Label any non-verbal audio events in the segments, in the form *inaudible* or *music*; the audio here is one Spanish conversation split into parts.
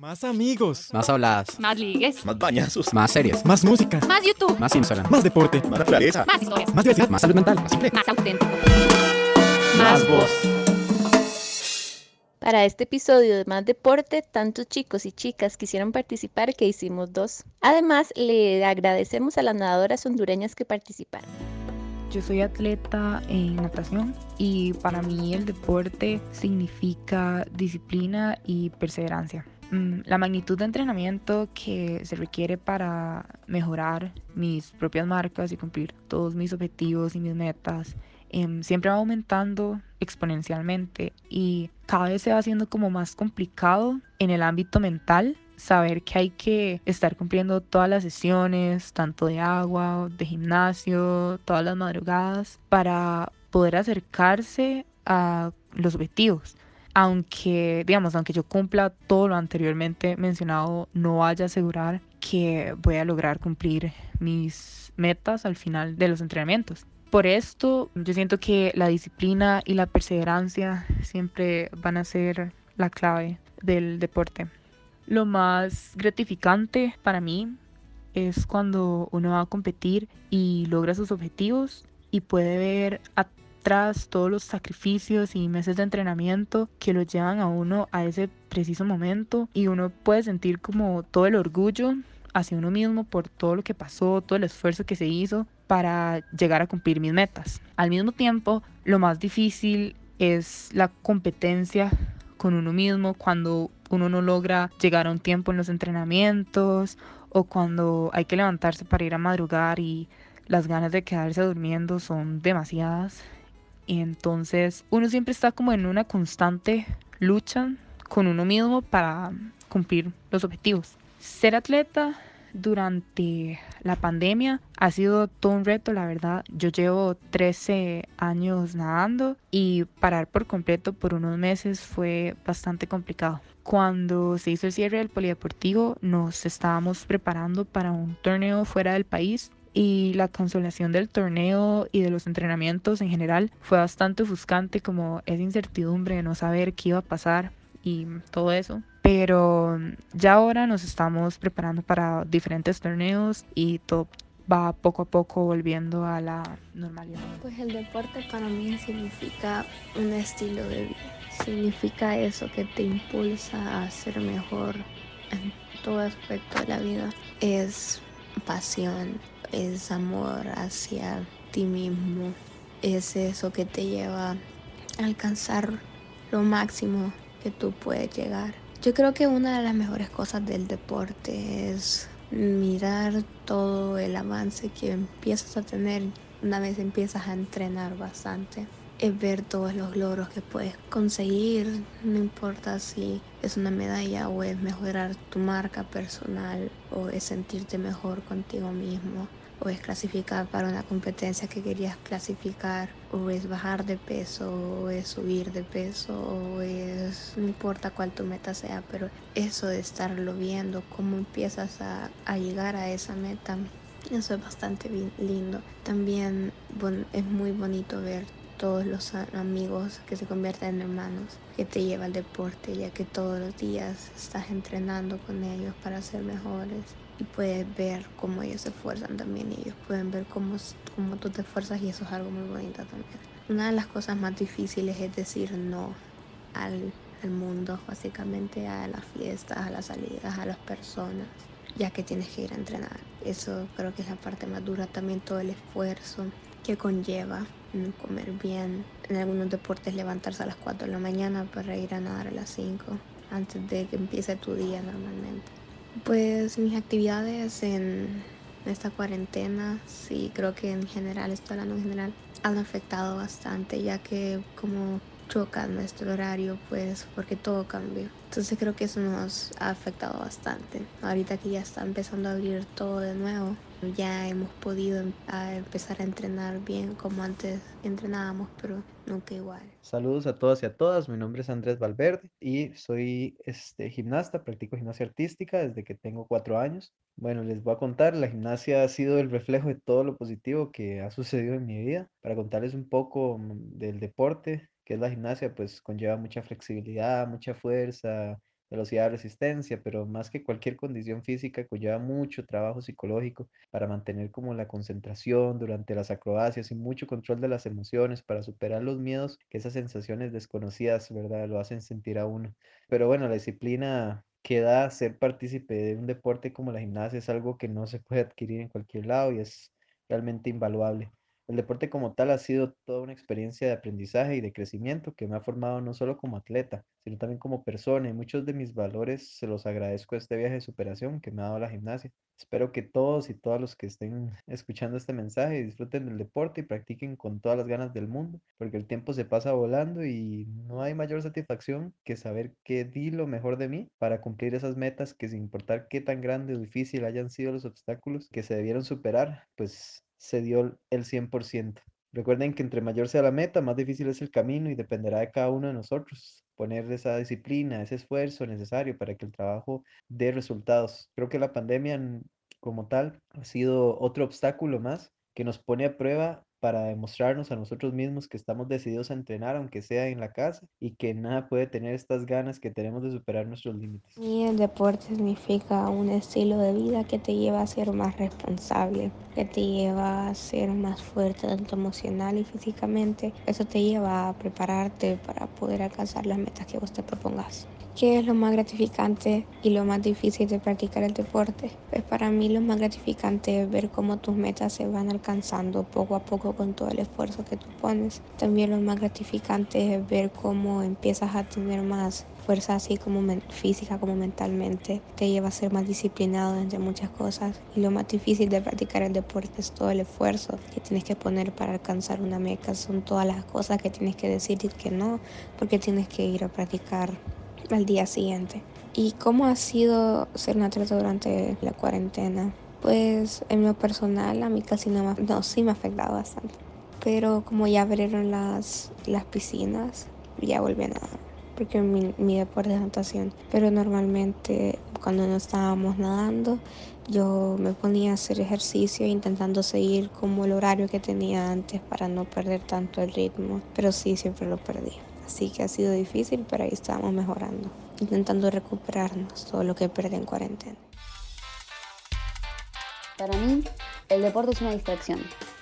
Más amigos. Más habladas. Más ligues. Más bañazos. Más series. Más música. Más YouTube. Más Instagram. Más deporte. Más naturaleza. Más historias. Más diversidad. Más salud mental. Más simple. Más auténtico. Más voz. Para este episodio de Más Deporte, tantos chicos y chicas quisieron participar que hicimos dos. Además, le agradecemos a las nadadoras hondureñas que participaron. Yo soy atleta en natación y para mí el deporte significa disciplina y perseverancia. Mm, La magnitud de entrenamiento que se requiere para mejorar mis propias marcas y cumplir todos mis objetivos y mis metas em, siempre va aumentando exponencialmente y cada vez se va haciendo como más complicado en el ámbito mental saber que hay que estar cumpliendo todas las sesiones, tanto de agua, de gimnasio, todas las madrugadas, para poder acercarse a los objetivos. Aunque, digamos, aunque yo cumpla todo lo anteriormente mencionado, no vaya a asegurar que voy a lograr cumplir mis metas al final de los entrenamientos. Por esto, yo siento que la disciplina y la perseverancia siempre van a ser la clave del deporte. Lo más gratificante para mí es cuando uno va a competir y logra sus objetivos y puede ver todos los sacrificios y meses de entrenamiento que lo llevan a uno a ese preciso momento y uno puede sentir como todo el orgullo hacia uno mismo por todo lo que pasó, todo el esfuerzo que se hizo para llegar a cumplir mis metas. Al mismo tiempo, lo más difícil es la competencia con uno mismo cuando uno no logra llegar a un tiempo en los entrenamientos o cuando hay que levantarse para ir a madrugar y las ganas de quedarse durmiendo son demasiadas. Entonces uno siempre está como en una constante lucha con uno mismo para cumplir los objetivos. Ser atleta durante la pandemia ha sido todo un reto, la verdad. Yo llevo 13 años nadando y parar por completo por unos meses fue bastante complicado. Cuando se hizo el cierre del polideportivo nos estábamos preparando para un torneo fuera del país y la cancelación del torneo y de los entrenamientos en general fue bastante ofuscante como esa incertidumbre de no saber qué iba a pasar y todo eso. Pero ya ahora nos estamos preparando para diferentes torneos y todo va poco a poco volviendo a la normalidad. Pues el deporte para mí significa un estilo de vida. Significa eso que te impulsa a ser mejor en todo aspecto de la vida. Es pasión, es amor hacia ti mismo. Es eso que te lleva a alcanzar lo máximo que tú puedes llegar. Yo creo que una de las mejores cosas del deporte es mirar todo el avance que empiezas a tener una vez empiezas a entrenar bastante. Es ver todos los logros que puedes conseguir, no importa si es una medalla o es mejorar tu marca personal o es sentirte mejor contigo mismo o es clasificar para una competencia que querías clasificar, o es bajar de peso, o es subir de peso, o es, no importa cuál tu meta sea, pero eso de estarlo viendo, cómo empiezas a, a llegar a esa meta, eso es bastante lindo. También bon- es muy bonito ver todos los amigos que se convierten en hermanos que te lleva al deporte, ya que todos los días estás entrenando con ellos para ser mejores y puedes ver cómo ellos se esfuerzan también ellos pueden ver cómo, cómo tú te esfuerzas y eso es algo muy bonito también. Una de las cosas más difíciles es decir no al, al mundo, básicamente a las fiestas, a las salidas, a las personas, ya que tienes que ir a entrenar. Eso creo que es la parte más dura, también todo el esfuerzo que conlleva no comer bien. En algunos deportes levantarse a las 4 de la mañana para ir a nadar a las 5 antes de que empiece tu día normalmente. Pues mis actividades en esta cuarentena, sí, creo que en general, estoy hablando en general, han afectado bastante, ya que como choca nuestro horario, pues porque todo cambió. Entonces creo que eso nos ha afectado bastante. Ahorita que ya está empezando a abrir todo de nuevo, ya hemos podido em- a empezar a entrenar bien como antes entrenábamos, pero nunca igual. Saludos a todos y a todas, mi nombre es Andrés Valverde y soy este, gimnasta, practico gimnasia artística desde que tengo cuatro años. Bueno, les voy a contar, la gimnasia ha sido el reflejo de todo lo positivo que ha sucedido en mi vida. Para contarles un poco mm, del deporte, que es la gimnasia, pues conlleva mucha flexibilidad, mucha fuerza, velocidad resistencia, pero más que cualquier condición física conlleva mucho trabajo psicológico para mantener como la concentración durante las acrobacias y mucho control de las emociones para superar los miedos que esas sensaciones desconocidas, ¿verdad? Lo hacen sentir a uno. Pero bueno, la disciplina que da ser partícipe de un deporte como la gimnasia es algo que no se puede adquirir en cualquier lado y es realmente invaluable. El deporte como tal ha sido toda una experiencia de aprendizaje y de crecimiento que me ha formado no solo como atleta, sino también como persona y muchos de mis valores se los agradezco a este viaje de superación que me ha dado la gimnasia. Espero que todos y todas los que estén escuchando este mensaje disfruten del deporte y practiquen con todas las ganas del mundo, porque el tiempo se pasa volando y no hay mayor satisfacción que saber que di lo mejor de mí para cumplir esas metas que sin importar qué tan grande o difícil hayan sido los obstáculos que se debieron superar, pues se dio el 100%. Recuerden que entre mayor sea la meta, más difícil es el camino y dependerá de cada uno de nosotros poner esa disciplina, ese esfuerzo necesario para que el trabajo dé resultados. Creo que la pandemia como tal ha sido otro obstáculo más que nos pone a prueba para demostrarnos a nosotros mismos que estamos decididos a entrenar, aunque sea en la casa, y que nada puede tener estas ganas que tenemos de superar nuestros límites. Y el deporte significa un estilo de vida que te lleva a ser más responsable, que te lleva a ser más fuerte tanto emocional y físicamente. Eso te lleva a prepararte para poder alcanzar las metas que vos te propongas. ¿Qué es lo más gratificante y lo más difícil de practicar el deporte? Pues para mí lo más gratificante es ver cómo tus metas se van alcanzando poco a poco con todo el esfuerzo que tú pones. También lo más gratificante es ver cómo empiezas a tener más fuerza así como física como mentalmente. Te lleva a ser más disciplinado entre muchas cosas. Y lo más difícil de practicar el deporte es todo el esfuerzo que tienes que poner para alcanzar una meta. Son todas las cosas que tienes que decir y que no, porque tienes que ir a practicar al día siguiente. ¿Y cómo ha sido ser un atleta durante la cuarentena? Pues en lo personal a mí casi no me, no, sí me ha afectado bastante. Pero como ya abrieron las, las piscinas, ya volví a nadar. Porque mi, mi deporte es natación. Pero normalmente cuando no estábamos nadando, yo me ponía a hacer ejercicio intentando seguir como el horario que tenía antes para no perder tanto el ritmo. Pero sí, siempre lo perdí. Así que ha sido difícil, pero ahí estamos mejorando, intentando recuperarnos todo lo que perdí en cuarentena. Para mí, el deporte es una distracción.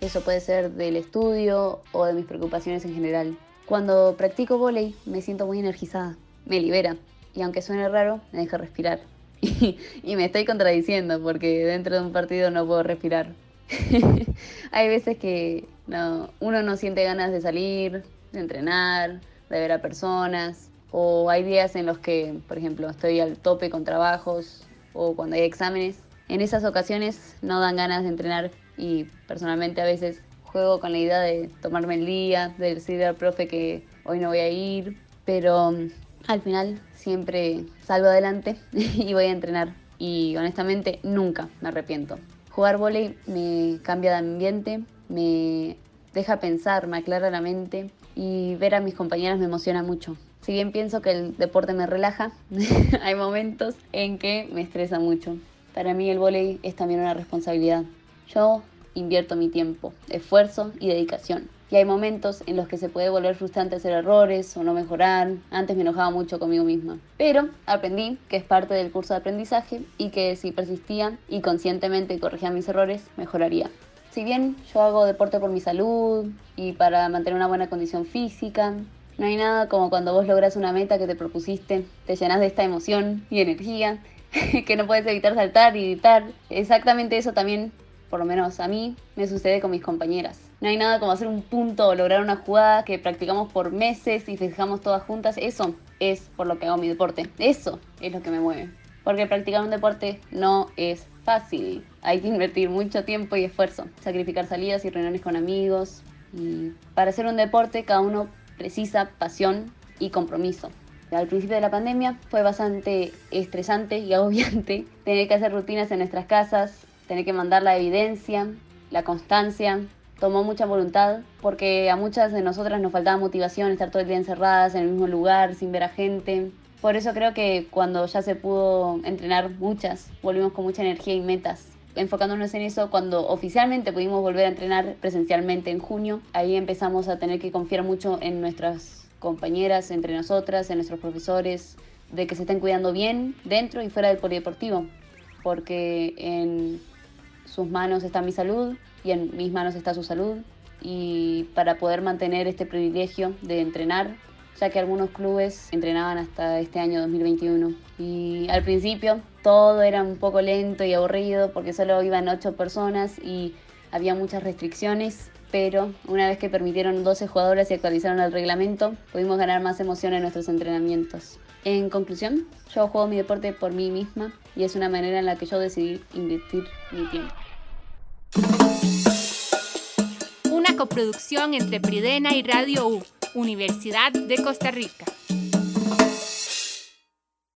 Eso puede ser del estudio o de mis preocupaciones en general. Cuando practico volei me siento muy energizada, me libera y aunque suene raro, me deja respirar. *laughs* y me estoy contradiciendo porque dentro de un partido no puedo respirar. *laughs* Hay veces que no, uno no siente ganas de salir, de entrenar, de ver a personas, o hay días en los que, por ejemplo, estoy al tope con trabajos o cuando hay exámenes. En esas ocasiones no dan ganas de entrenar y personalmente a veces juego con la idea de tomarme el día, de decirle al profe que hoy no voy a ir, pero mm, al final siempre salgo adelante *laughs* y voy a entrenar y honestamente nunca me arrepiento. Jugar volei me cambia de ambiente, me deja pensar, me aclara la mente y ver a mis compañeras me emociona mucho. Si bien pienso que el deporte me relaja, *laughs* hay momentos en que me estresa mucho. Para mí el vóley es también una responsabilidad. Yo invierto mi tiempo, esfuerzo y dedicación. Y hay momentos en los que se puede volver frustrante hacer errores o no mejorar. Antes me enojaba mucho conmigo misma. Pero aprendí que es parte del curso de aprendizaje y que si persistía y conscientemente corregía mis errores, mejoraría. Si bien yo hago deporte por mi salud y para mantener una buena condición física, no hay nada como cuando vos logras una meta que te propusiste, te llenas de esta emoción y energía *laughs* que no puedes evitar saltar y gritar. Exactamente eso también, por lo menos a mí, me sucede con mis compañeras. No hay nada como hacer un punto o lograr una jugada que practicamos por meses y fijamos todas juntas. Eso es por lo que hago mi deporte. Eso es lo que me mueve. Porque practicar un deporte no es fácil. Hay que invertir mucho tiempo y esfuerzo, sacrificar salidas y reuniones con amigos. Y para hacer un deporte cada uno precisa pasión y compromiso. Al principio de la pandemia fue bastante estresante y *laughs* agobiante tener que hacer rutinas en nuestras casas, tener que mandar la evidencia, la constancia. Tomó mucha voluntad porque a muchas de nosotras nos faltaba motivación estar todo el día encerradas en el mismo lugar sin ver a gente. Por eso creo que cuando ya se pudo entrenar muchas, volvimos con mucha energía y metas. Enfocándonos en eso, cuando oficialmente pudimos volver a entrenar presencialmente en junio, ahí empezamos a tener que confiar mucho en nuestras compañeras, entre nosotras, en nuestros profesores, de que se estén cuidando bien dentro y fuera del polideportivo, porque en sus manos está mi salud y en mis manos está su salud. Y para poder mantener este privilegio de entrenar, ya que algunos clubes entrenaban hasta este año 2021. Y al principio todo era un poco lento y aburrido porque solo iban ocho personas y había muchas restricciones, pero una vez que permitieron 12 jugadoras y actualizaron el reglamento, pudimos ganar más emoción en nuestros entrenamientos. En conclusión, yo juego mi deporte por mí misma y es una manera en la que yo decidí invertir mi tiempo. Una coproducción entre Pridena y Radio U, Universidad de Costa Rica.